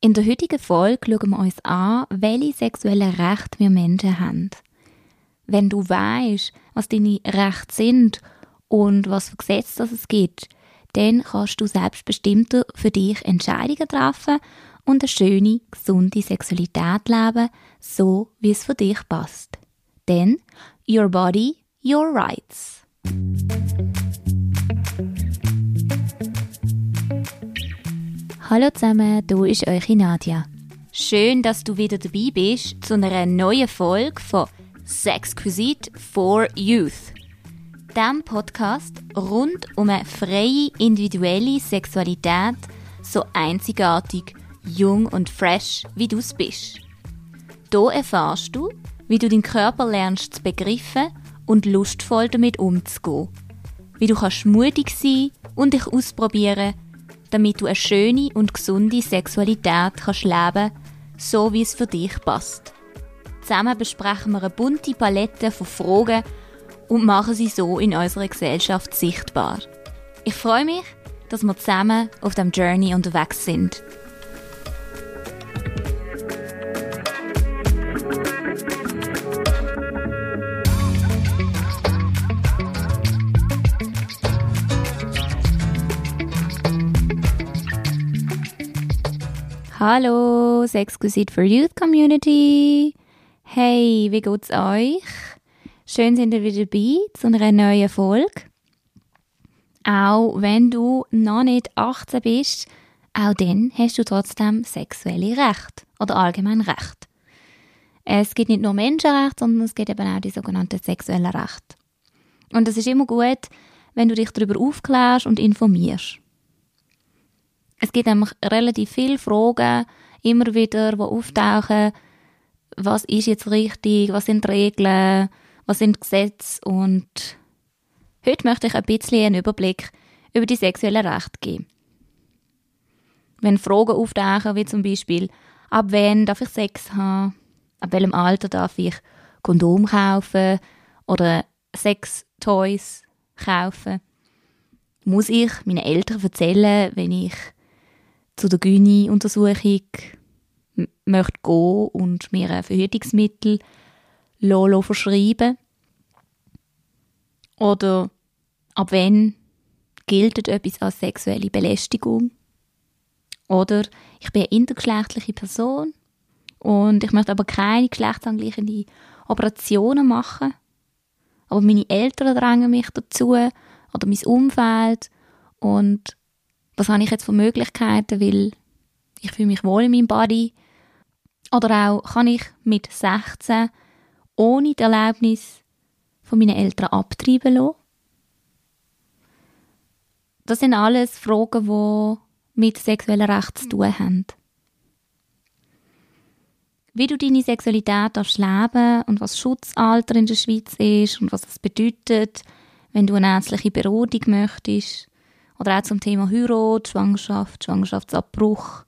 In der heutigen Folge schauen wir uns an, welche sexuellen Rechte wir Menschen haben. Wenn du weißt, was deine Rechte sind und was für Gesetze es gibt, dann kannst du selbstbestimmter für dich Entscheidungen treffen und eine schöne, gesunde Sexualität leben, so wie es für dich passt. Denn your body, your rights. Hallo zusammen, du ist eure Nadia. Schön, dass du wieder dabei bist zu einer neuen Folge von Sexquisite for Youth. Dem Podcast rund um eine freie individuelle Sexualität, so einzigartig, jung und fresh, wie du es bist. Hier erfahrst du, wie du deinen Körper lernst zu begreifen und lustvoll damit umzugehen. Wie du kannst mutig sein und dich ausprobieren damit du eine schöne und gesunde Sexualität kannst leben so wie es für dich passt. Zusammen besprechen wir eine bunte Palette von Fragen und machen sie so in unserer Gesellschaft sichtbar. Ich freue mich, dass wir zusammen auf dem Journey unterwegs sind. Hallo, Sexquisite for Youth Community. Hey, wie geht's euch? Schön sind ihr wieder dabei zu einer neuen Folge. Auch wenn du noch nicht 18 bist, auch dann hast du trotzdem sexuelle Recht oder allgemein Recht. Es gibt nicht nur Menschenrechte, sondern es gibt eben auch die sogenannten sexuellen Rechte. Und es ist immer gut, wenn du dich darüber aufklärst und informierst. Es gibt nämlich relativ viele Fragen, immer wieder, die auftauchen. Was ist jetzt richtig? Was sind Regeln? Was sind Gesetze? Und heute möchte ich ein bisschen einen Überblick über die sexuellen Rechte geben. Wenn Fragen auftauchen, wie zum Beispiel, ab wann darf ich Sex haben? Ab welchem Alter darf ich Kondom kaufen? Oder Sex-Toys kaufen? Muss ich meinen Eltern erzählen, wenn ich zu der Gyni-Untersuchung möchte gehen und mir ein Verhütungsmittel Lolo verschreiben. Oder ab wann gilt etwas als sexuelle Belästigung? Oder ich bin eine intergeschlechtliche Person und ich möchte aber keine geschlechtsangleichende Operationen machen. Aber meine Eltern drängen mich dazu oder mein Umfeld und was habe ich jetzt für Möglichkeiten, weil ich fühle mich wohl in meinem Body. Oder auch, kann ich mit 16 ohne die Erlaubnis von meinen Eltern abtreiben lassen? Das sind alles Fragen, die mit sexuellem Recht zu tun haben. Wie du deine Sexualität darfst leben und was Schutzalter in der Schweiz ist und was es bedeutet, wenn du eine ärztliche Beratung möchtest oder auch zum Thema Heirat, Schwangerschaft, Schwangerschaftsabbruch,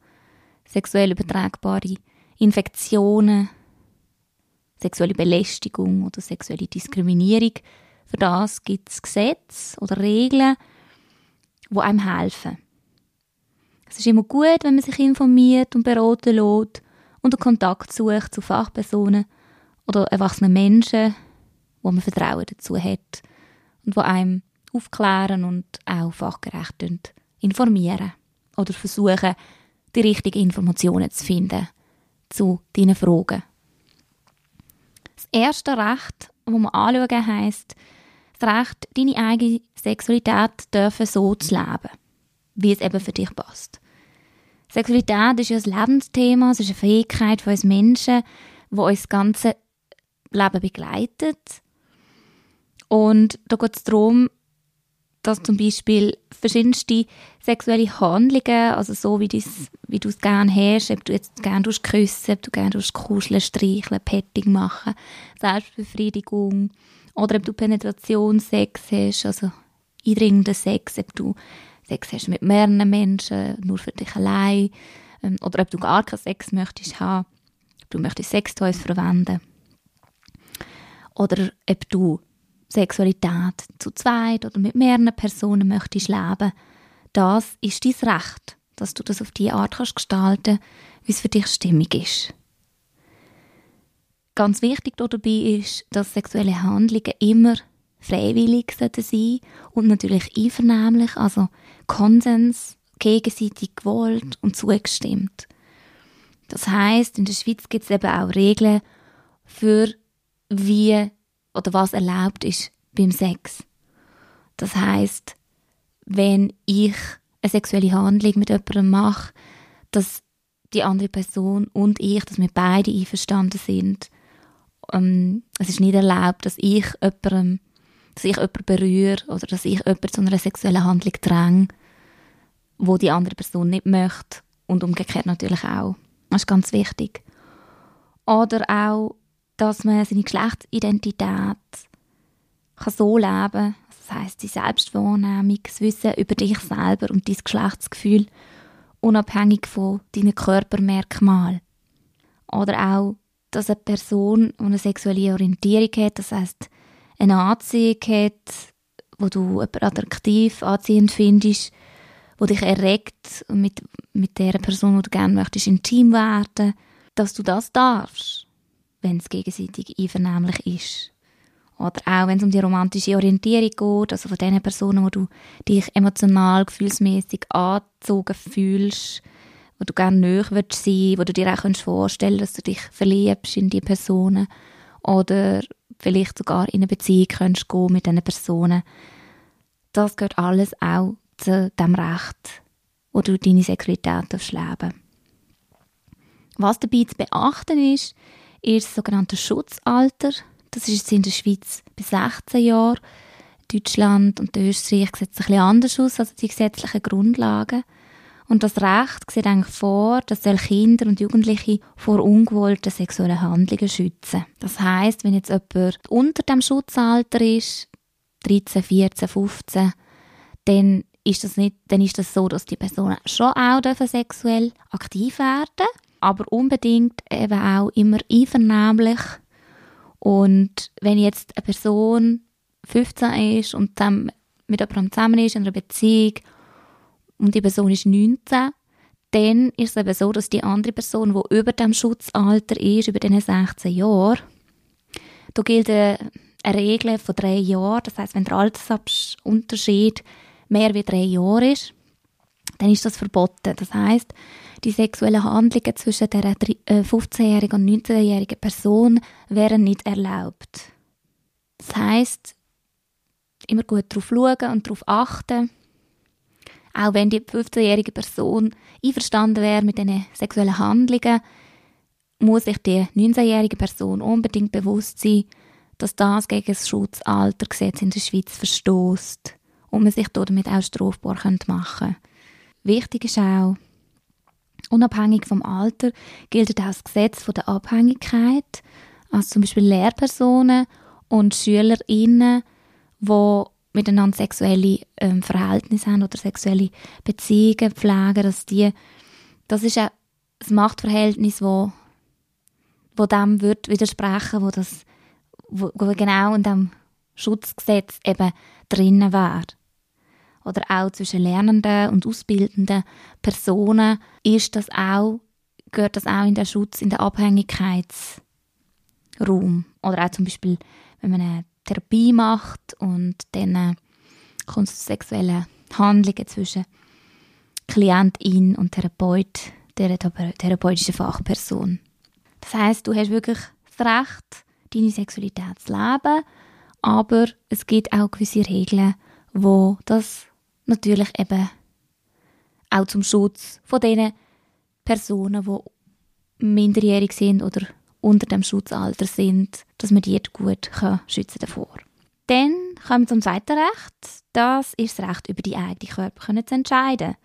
sexuell übertragbare Infektionen, sexuelle Belästigung oder sexuelle Diskriminierung. Für das gibt es Gesetze oder Regeln, die einem helfen. Es ist immer gut, wenn man sich informiert und beraten lässt und einen Kontakt sucht zu Fachpersonen oder erwachsenen Menschen, wo man Vertrauen dazu hat und wo einem aufklären und auch fachgerecht informieren oder versuchen, die richtigen Informationen zu finden zu deinen Fragen. Das erste Recht, das wir anschauen, heisst, das Recht, deine eigene Sexualität dürfen so zu leben, wie es eben für dich passt. Sexualität ist ja ein Lebensthema, es ist eine Fähigkeit von uns Menschen, die uns das ganze Leben begleitet. Und da geht es darum, dass zum Beispiel verschiedenste sexuelle Handlungen, also so wie, dies, wie du es gerne hast, ob du jetzt gerne küssen, ob du gerne kuscheln, streicheln, Petting machen, Selbstbefriedigung, oder ob du Penetrationssex hast, also eindringenden Sex, ob du Sex hast mit mehreren Menschen, nur für dich allein, ähm, oder ob du gar keinen Sex möchtest haben, ob du möchtest Sextoys verwenden, oder ob du Sexualität zu zweit oder mit mehreren Personen möchtest leben, das ist dein Recht. dass du das auf die Art kannst gestalten, wie es für dich stimmig ist. Ganz wichtig dabei ist, dass sexuelle Handlungen immer freiwillig sein und natürlich einvernehmlich, also Konsens, gegenseitig gewollt und zugestimmt. Das heißt, in der Schweiz gibt es eben auch Regeln für wie oder was erlaubt ist beim Sex. Das heißt, wenn ich eine sexuelle Handlung mit jemandem mache, dass die andere Person und ich, dass wir beide einverstanden sind. Ähm, es ist nicht erlaubt, dass ich jemandem, dass ich jemanden berühre oder dass ich jemanden zu einer sexuellen Handlung dränge, wo die andere Person nicht möchte und umgekehrt natürlich auch. Das ist ganz wichtig. Oder auch, dass man seine Geschlechtsidentität kann so leben kann, das heisst die Selbstwahrnehmung, das Wissen über dich selber und dein Geschlechtsgefühl, unabhängig von deinen Körpermerkmalen. Oder auch, dass eine Person, die eine sexuelle Orientierung hat, das heisst eine Anziehung hat, wo du attraktiv, anziehend findest, wo dich erregt und mit, mit der Person, die du gerne möchtest, intim werden, dass du das darfst, wenn es gegenseitig einvernehmlich ist. Oder auch, wenn es um die romantische Orientierung geht, also von den Personen, wo du dich emotional, gefühlsmäßig angezogen fühlst, wo du gerne näher sein willst, wo du dir auch vorstellen kannst, dass du dich verliebst in die Personen oder vielleicht sogar in eine Beziehung kannst gehen mit diesen Personen. Das gehört alles auch zu dem Recht, wo du deine Sexualität leben Was dabei zu beachten ist, ist das sogenannte Schutzalter. Das ist jetzt in der Schweiz bis 16 Jahre. Deutschland und Österreich sieht es ein bisschen anders aus, also die gesetzlichen Grundlagen. Und das Recht sieht eigentlich vor, dass Kinder und Jugendliche vor ungewollten sexuellen Handlungen schützen. Das heißt, wenn jetzt jemand unter dem Schutzalter ist, 13, 14, 15, dann ist das nicht, dann ist das so, dass die Personen schon auch sexuell aktiv werden, aber unbedingt eben auch immer einvernehmlich und wenn jetzt eine Person 15 ist und zusammen mit jemandem zusammen ist, in einer Beziehung, und die Person ist 19, dann ist es eben so, dass die andere Person, die über dem Schutzalter ist, über diese 16 Jahre, da gilt eine, Regel von drei Jahren. Das heißt, wenn der Altersunterschied mehr als drei Jahre ist, dann ist das verboten. Das heißt, die sexuellen Handlungen zwischen der 15-jährigen äh, und 19-jährigen Person wären nicht erlaubt. Das heißt, immer gut darauf schauen und darauf achten. Auch wenn die 15-jährige Person einverstanden wäre mit diesen sexuellen Handlungen, muss sich die 19-jährige Person unbedingt bewusst sein, dass das gegen das Schutzaltergesetz in der Schweiz verstößt und man sich damit auch strafbar machen könnte. Wichtig ist auch, Unabhängig vom Alter gilt auch das Gesetz von der Abhängigkeit. Also zum Beispiel Lehrpersonen und SchülerInnen, die miteinander sexuelle ähm, Verhältnisse haben oder sexuelle Beziehungen pflegen, dass die, das ist ein das Machtverhältnis, wo, wo dem wird widersprechen, wo das, wo, wo genau in dem Schutzgesetz eben drinnen wäre oder auch zwischen lernenden und ausbildenden Personen ist das auch, gehört das auch in den Schutz, in den Abhängigkeitsraum. Oder auch zum Beispiel, wenn man eine Therapie macht und dann äh, kommt es zu sexuellen Handlungen zwischen Klientin und Therapeut, der therapeutischen Fachperson. Das heißt, du hast wirklich das Recht, deine Sexualität zu leben, aber es gibt auch gewisse Regeln, wo das natürlich eben auch zum Schutz von den Personen, die minderjährig sind oder unter dem Schutzalter sind, dass man die gut schützen davor. Dann kommen wir zum zweiten Recht. Das ist das Recht, über die eigene Körper zu entscheiden.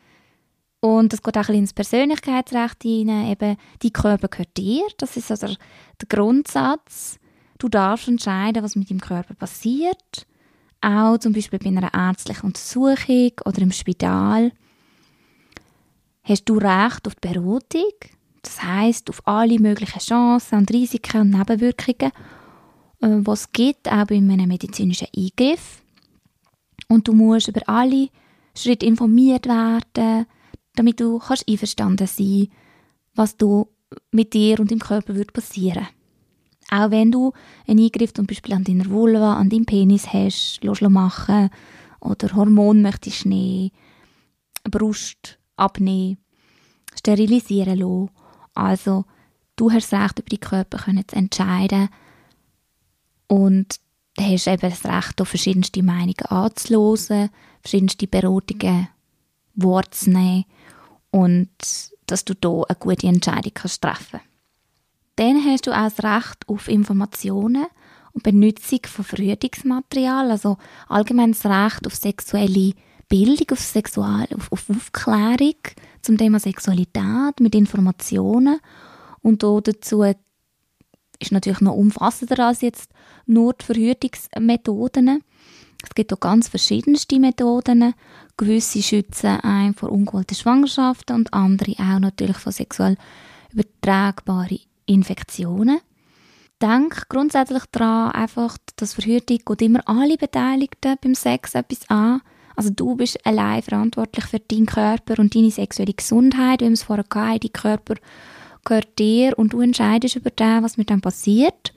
Und das geht auch ein ins Persönlichkeitsrecht hinein. Eben, die Körper gehört dir. Das ist also der Grundsatz. Du darfst entscheiden, was mit deinem Körper passiert auch zum Beispiel bei einer ärztlichen Untersuchung oder im Spital, hast du Recht auf die Beratung. Das heißt auf alle möglichen Chancen und Risiken und Nebenwirkungen, äh, was es gibt, auch bei einem medizinischen Eingriff. Und du musst über alle Schritte informiert werden. damit du kannst einverstanden sein was du mit dir und deinem Körper wird passieren Auch wenn du einen Eingriff zum Beispiel an deiner Vulva, an deinem Penis hast, machen oder Hormon möchtest nehmen, Brust abnehmen, sterilisieren lassen. Also, du hast das Recht, über deinen Körper zu entscheiden und du hast eben das Recht, auf verschiedenste Meinungen anzuhören, verschiedenste Beratungen wahrzunehmen und dass du hier eine gute Entscheidung treffen kannst. Dann hast du auch das Recht auf Informationen und Benutzung von Verhütungsmaterial, also allgemein das Recht auf sexuelle Bildung, auf, Sexual, auf, auf Aufklärung zum Thema Sexualität mit Informationen und dazu ist natürlich noch umfassender als jetzt nur die Verhütungsmethoden. Es gibt auch ganz verschiedenste Methoden. Gewisse schützen einen vor ungewollten Schwangerschaften und andere auch natürlich vor sexuell übertragbaren Infektionen. Denk grundsätzlich daran, einfach, dass Verhütung geht immer alle Beteiligten beim Sex etwas an. Also du bist allein verantwortlich für deinen Körper und deine sexuelle Gesundheit, wie wir es vorher hatten. Dein Körper gehört dir und du entscheidest über das, was mit dem passiert.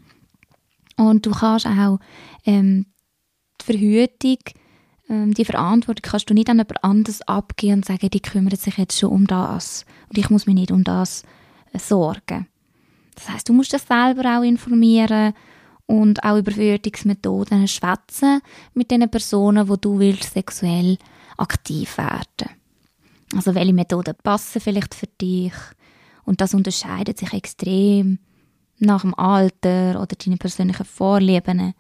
Und du kannst auch ähm, die Verhütung, ähm, die Verantwortung kannst du nicht an jemand anderes abgeben und sagen, die kümmert sich jetzt schon um das und ich muss mich nicht um das äh, sorgen. Das heißt, du musst dich selber auch informieren und auch über Verhütungsmethoden schwätzen mit den Personen, wo du willst sexuell aktiv werden. Also welche Methoden passen vielleicht für dich und das unterscheidet sich extrem nach dem Alter oder deinen persönlichen Vorlieben,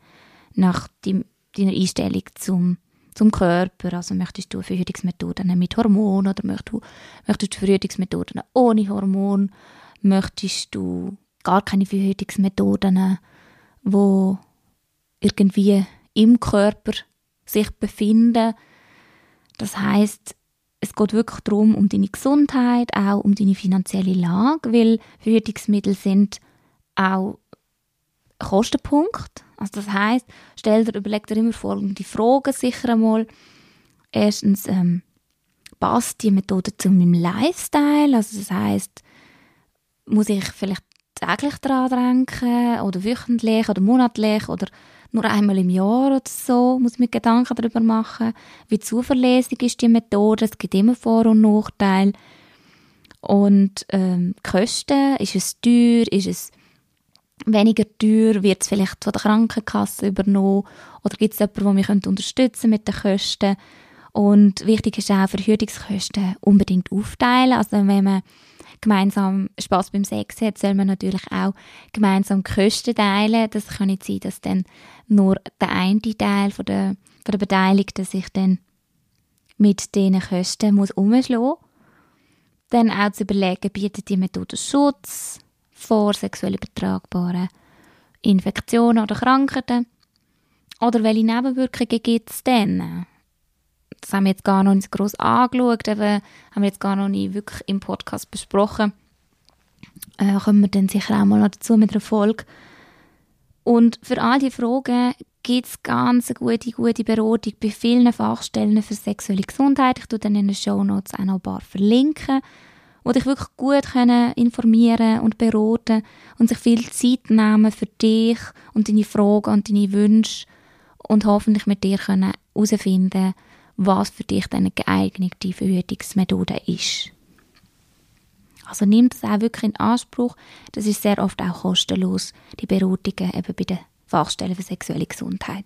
nach deiner Einstellung zum, zum Körper. Also möchtest du Verhütungsmethoden mit Hormon oder möchtest du, möchtest du Verhütungsmethoden ohne Hormon? Möchtest du gar keine Verhütungsmethoden, wo irgendwie im Körper sich befinden? Das heißt, es geht wirklich darum, um deine Gesundheit, auch um deine finanzielle Lage, weil Verhütungsmittel sind auch Kostenpunkt. Also das heißt, stell dir, überleg dir immer folgende Fragen sicher einmal. Erstens, ähm, passt die Methode zu meinem Lifestyle? Also das heißt, muss ich vielleicht täglich daran denken oder wöchentlich oder monatlich oder nur einmal im Jahr oder so muss ich mir Gedanken darüber machen, wie zuverlässig ist die Methode. Es gibt immer Vor- und Nachteile. Und ähm, Kosten, ist es teuer, ist es weniger teuer, wird es vielleicht von der Krankenkasse übernommen oder gibt es jemanden, der mich unterstützen mit den Kosten und wichtig ist auch, Verhütungskosten unbedingt aufteilen, also wenn man gemeinsam Spaß beim Sex hat, soll man natürlich auch gemeinsam Kosten teilen. Das kann nicht sein, dass dann nur der eine Teil von der, von der Beteiligten sich dann mit diesen Kosten muss umschlagen. Dann auch zu überlegen, bietet die Methode Schutz, vor sexuell übertragbaren Infektionen oder Krankheiten? Oder welche Nebenwirkungen gibt es denn? Das haben wir jetzt gar noch nicht groß angeschaut, eben, haben wir jetzt gar noch nicht wirklich im Podcast besprochen. Äh, kommen wir dann sicher auch mal noch dazu mit einer Folge. Und für all diese Fragen gibt es ganz gute, gute Beratung bei vielen Fachstellen für sexuelle Gesundheit. Ich tue dann in den Show Notes auch noch ein paar verlinken wo dich wirklich gut können informieren und beraten und sich viel Zeit nehmen für dich und deine Fragen und deine Wünsche und hoffentlich mit dir können herausfinden, was für dich eine geeignete Verhütungsmethode ist. Also nimm das auch wirklich in Anspruch. Das ist sehr oft auch kostenlos, die Beratungen eben bei den Fachstellen für sexuelle Gesundheit.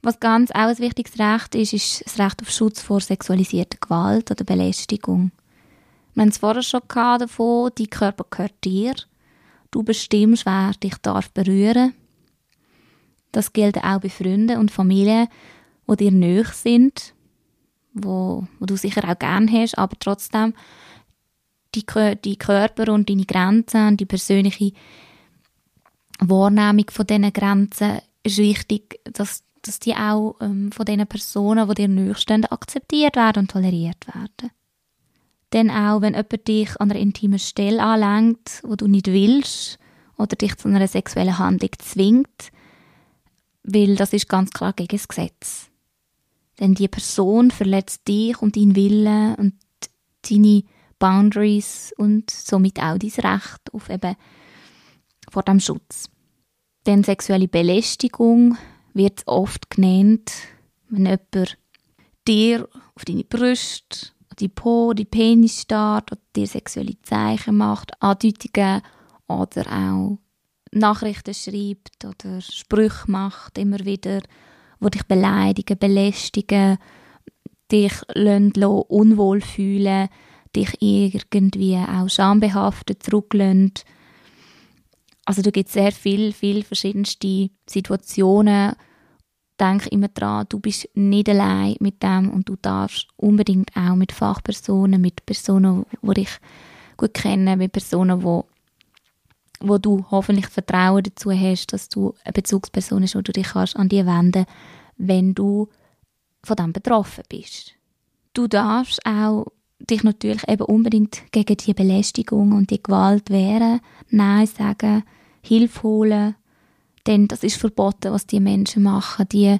Was ganz auch ein wichtiges Recht ist, ist das Recht auf Schutz vor sexualisierter Gewalt oder Belästigung. Wir haben es vorher schon davon, dein Körper gehört dir. Du bestimmst, wer dich darf berühren Das gilt auch bei Freunden und Familien, die dir nöch sind, wo, wo du sicher auch gern hast, aber trotzdem die, die Körper und deine Grenzen und die persönliche Wahrnehmung von diesen Grenzen ist wichtig, dass, dass die auch ähm, von den Personen, die dir nöch stehen, akzeptiert werden und toleriert werden. Denn auch, wenn jemand dich an einer intimen Stelle anlenkt, wo du nicht willst, oder dich zu einer sexuellen Handlung zwingt, weil das ist ganz klar gegen das Gesetz. Denn die Person verletzt dich und deinen Willen und deine Boundaries und somit auch dein Recht auf eben vor dem Schutz. Denn sexuelle Belästigung wird oft genannt, wenn jemand dir auf deine Brüste, die Po, die Penis starrt oder dir sexuelle Zeichen macht, Andeutungen oder auch Nachrichten schreibt oder Sprüche macht, immer wieder, wo dich beleidigen, belästigen, dich lassen, unwohl fühlen, dich irgendwie auch schambehaftet zurücklassen. Also da gibt sehr viele, viele verschiedenste Situationen. Denk immer dran, du bist nicht allein mit dem und du darfst unbedingt auch mit Fachpersonen, mit Personen, die dich gut kennen, mit Personen, die wo du hoffentlich Vertrauen dazu hast, dass du eine Bezugsperson bist, wo du dich kannst an die wenden wenn du von dem betroffen bist. Du darfst auch dich natürlich eben unbedingt gegen die Belästigung und die Gewalt wehren, Nein sagen, Hilfe holen, denn das ist verboten, was die Menschen machen. Die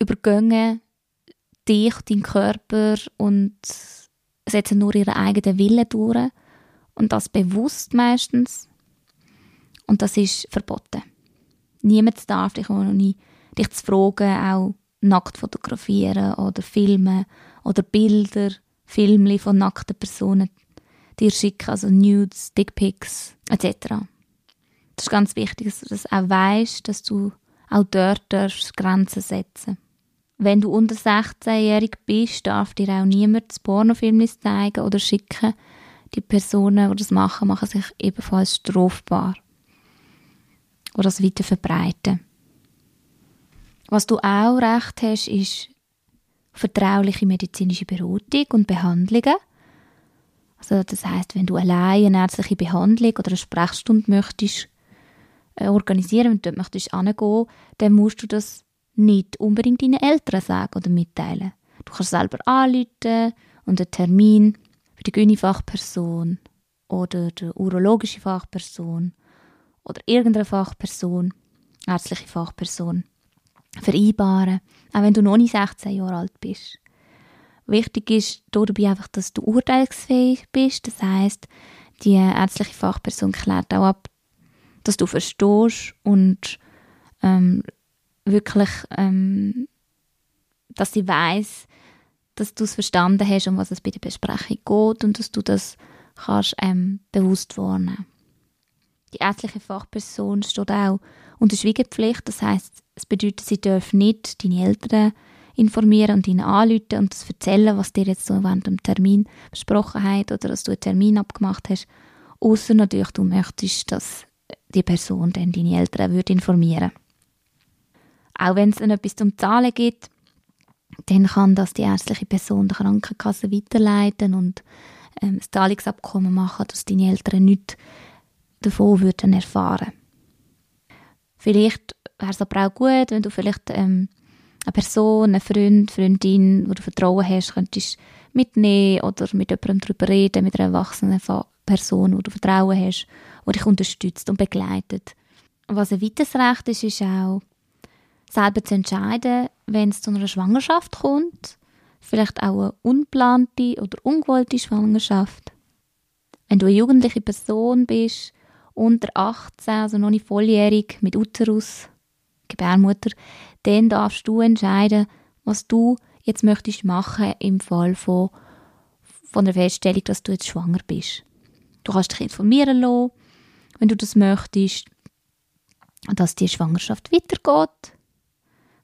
übergehen dich, deinen Körper und setzen nur ihren eigenen Willen durch und das bewusst meistens. Und das ist verboten. Niemand darf dich, ohne dich zu fragen, auch nackt fotografieren oder filmen oder Bilder, Filme von nackten Personen dir schicken, also Nudes, Dickpics etc. Das ist ganz wichtig, dass du das auch weißt, dass du auch dort Grenzen setzen Wenn du unter 16-jährig bist, darf dir auch niemand das Pornofilm zeigen oder schicken, die Personen, die das machen, machen sich ebenfalls strafbar. Oder das weiter verbreiten. Was du auch recht hast, ist vertrauliche medizinische Beratung und Behandlungen. Also das heißt, wenn du allein eine ärztliche Behandlung oder eine Sprechstunde möchtest äh, organisieren und dort möchtest angehen, dann musst du das nicht unbedingt deinen Eltern sagen oder mitteilen. Du kannst selber anrufen und einen Termin für die Gyni-Fachperson oder die urologische Fachperson oder irgendeine Fachperson, ärztliche Fachperson, vereinbaren, auch wenn du noch nicht 16 Jahre alt bist. Wichtig ist dabei einfach, dass du urteilsfähig bist, das heißt, die ärztliche Fachperson klärt auch ab, dass du verstehst und ähm, wirklich, ähm, dass sie weiß, dass du es verstanden hast, um was es bei der Besprechung geht und dass du das kannst ähm, bewusst wahrnehmen. Die ärztliche Fachperson steht auch unter Schweigepflicht, das heißt, es bedeutet, sie dürfen nicht deine Eltern informieren und ihnen anrufen und das erzählen, was dir jetzt so während dem Termin besprochen hat oder dass du einen Termin abgemacht hast. Außer natürlich, du möchtest, dass die Person dann deine Eltern würde informieren Auch wenn es dann etwas zum Zahlen gibt, dann kann das die ärztliche Person der Krankenkasse weiterleiten und ähm, ein Zahlungsabkommen machen, dass deine Eltern nichts davon würden erfahren. Vielleicht wäre es aber auch gut, wenn du vielleicht ähm, eine Person, eine Freund, Freundin, wo du Vertrauen hast, könntest mitnehmen oder mit jemandem darüber reden, mit einer erwachsenen Person, wo du Vertrauen hast, die dich unterstützt und begleitet. Was ein weiteres Recht ist, ist auch, selber zu entscheiden, wenn es zu einer Schwangerschaft kommt, vielleicht auch eine unplante oder ungewollte Schwangerschaft. Wenn du eine jugendliche Person bist, unter 18, also noch nicht volljährig, mit Uterus, Gebärmutter, dann darfst du entscheiden, was du jetzt möchtest machen im Fall von, von der Feststellung, dass du jetzt schwanger bist. Du kannst dich informieren lassen, wenn du das möchtest, dass die Schwangerschaft weitergeht,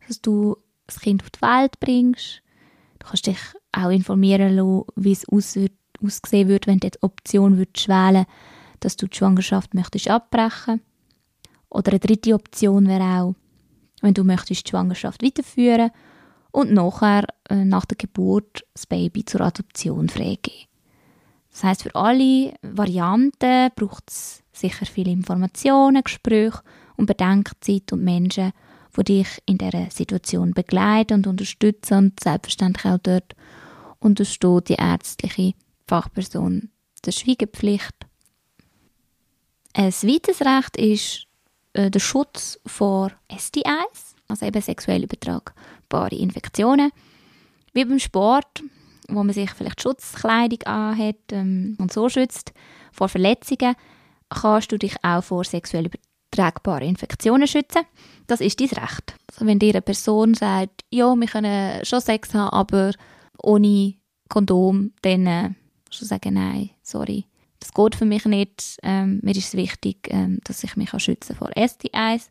dass du das Kind auf die Welt bringst. Du kannst dich auch informieren lassen, wie es aussehen würde, wenn du die Option würdest wählen dass du die Schwangerschaft möchtest abbrechen Oder eine dritte Option wäre auch, wenn du möchtest die Schwangerschaft weiterführen und nachher, äh, nach der Geburt, das Baby zur Adoption freigeben. Das heißt, für alle Varianten braucht es sicher viele Informationen, Gespräche und Bedenkzeit und Menschen, die dich in dieser Situation begleiten und unterstützen und selbstverständlich auch dort untersteht die ärztliche Fachperson der Schweigepflicht. Ein zweites Recht ist äh, der Schutz vor STIs, also eben sexuell übertragbare Infektionen. Wie beim Sport wo man sich vielleicht Schutzkleidung anhat ähm, und so schützt vor Verletzungen, kannst du dich auch vor sexuell übertragbaren Infektionen schützen. Das ist dein Recht. Also wenn dir eine Person sagt, ja, wir können schon Sex haben, aber ohne Kondom, dann äh, du sagen, nein, sorry, das geht für mich nicht. Ähm, mir ist es wichtig, ähm, dass ich mich schützen vor STIs.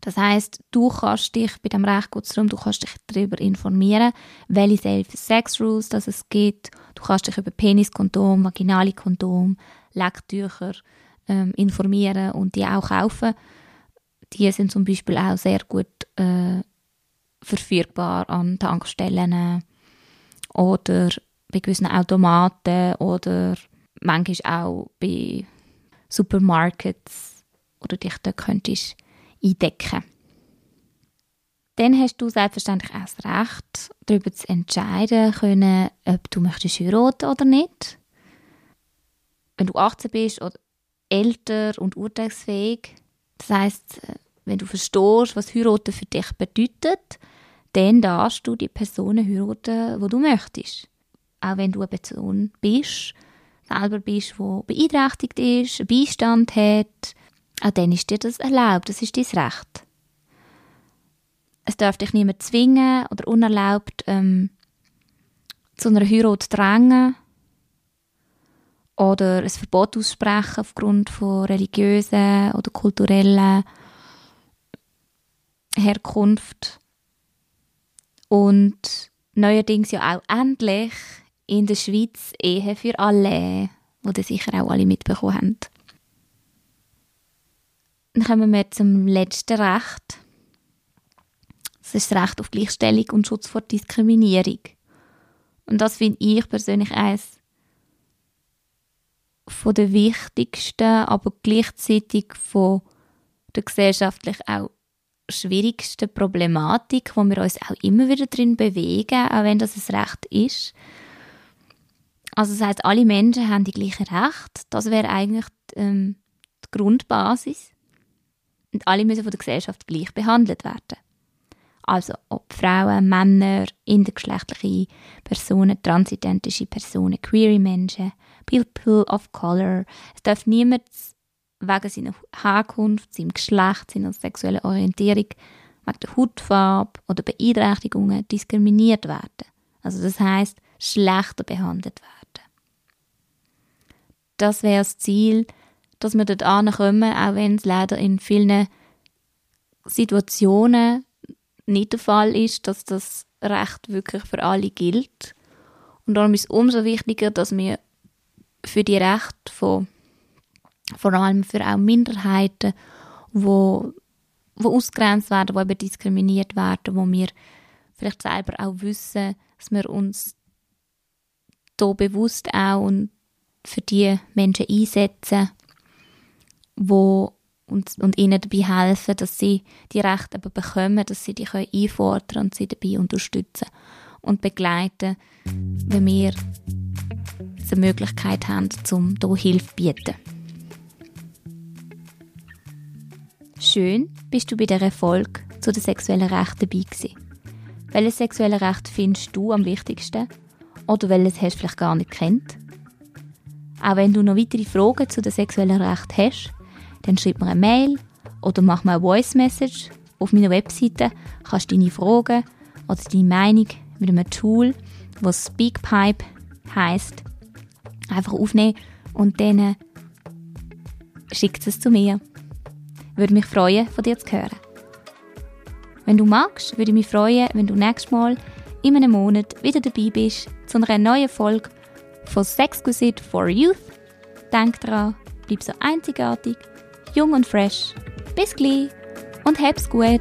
Das heißt, du kannst dich bei dem Recht kurz darum, du kannst dich darüber informieren, welche Safe Sex Rules es gibt. Du kannst dich über Peniskondom, vaginale Kondom, Lecktücher ähm, informieren und die auch kaufen. Die sind zum Beispiel auch sehr gut äh, verfügbar an Tankstellen oder bei gewissen Automaten oder manchmal auch bei Supermarkets oder dich da könntest eindecken. Dann hast du selbstverständlich auch das Recht, darüber zu entscheiden können, ob du möchtest heiraten oder nicht. Wenn du 18 bist oder älter und urteilsfähig, das heißt, wenn du verstehst, was heiraten für dich bedeutet, dann darfst du die Personen heiraten, die du möchtest. Auch wenn du eine Person bist, selber bist, die beeinträchtigt ist, einen Beistand hat, auch dann ist dir das erlaubt, das ist dein Recht. Es darf dich niemand zwingen oder unerlaubt ähm, zu einer Heirat drängen oder ein Verbot aussprechen aufgrund von religiösen oder kulturellen Herkunft. Und neuerdings ja auch endlich in der Schweiz Ehe für alle, wo das sicher auch alle mitbekommen haben. Dann kommen wir zum letzten Recht. Das ist das Recht auf Gleichstellung und Schutz vor Diskriminierung. Und das finde ich persönlich eines von der wichtigsten, aber gleichzeitig von der gesellschaftlich auch schwierigsten Problematik, wo wir uns auch immer wieder drin bewegen, auch wenn das ein Recht ist. Also das heißt, alle Menschen haben die gleichen Rechte. Das wäre eigentlich ähm, die Grundbasis. Und alle müssen von der Gesellschaft gleich behandelt werden. Also ob Frauen, Männer, intergeschlechtliche Personen, transidentische Personen, queere Menschen, people of color. Es darf niemand wegen seiner Herkunft, seinem Geschlecht, seiner sexuellen Orientierung, wegen der Hautfarbe oder Beeinträchtigungen diskriminiert werden. Also das heißt schlechter behandelt werden. Das wäre das Ziel, dass wir dort ankommen, auch wenn es leider in vielen Situationen nicht der Fall ist, dass das Recht wirklich für alle gilt. Und darum ist es umso wichtiger, dass wir für die Rechte von vor allem für auch Minderheiten, wo, wo ausgrenzt werden, wo eben diskriminiert werden, wo wir vielleicht selber auch wissen, dass wir uns da bewusst auch und für die Menschen einsetzen, wo und, und ihnen dabei helfen, dass sie die Rechte eben bekommen, dass sie die können einfordern und sie dabei unterstützen und begleiten, wenn wir eine Möglichkeit haben, um hier Hilfe zu bieten. Schön bist du bei der Erfolg zu den sexuellen Rechten dabei gewesen. Welches sexuelle Recht findest du am wichtigsten? Oder welches hast du vielleicht gar nicht kennt? Auch wenn du noch weitere Fragen zu den sexuellen Rechten hast, dann schreib mir eine Mail oder mach mir eine Voice Message. Auf meiner Webseite kannst du deine Fragen oder deine Meinung mit einem Tool, das Speakpipe heißt, einfach aufnehmen und dann schickt es zu mir. Würde mich freuen, von dir zu hören. Wenn du magst, würde ich mich freuen, wenn du nächstes Mal in einem Monat wieder dabei bist zu einer neuen Folge von Sexquisite for Youth. Denk dran, bleib so einzigartig, jung und fresh. Bis gleich und hab's gut!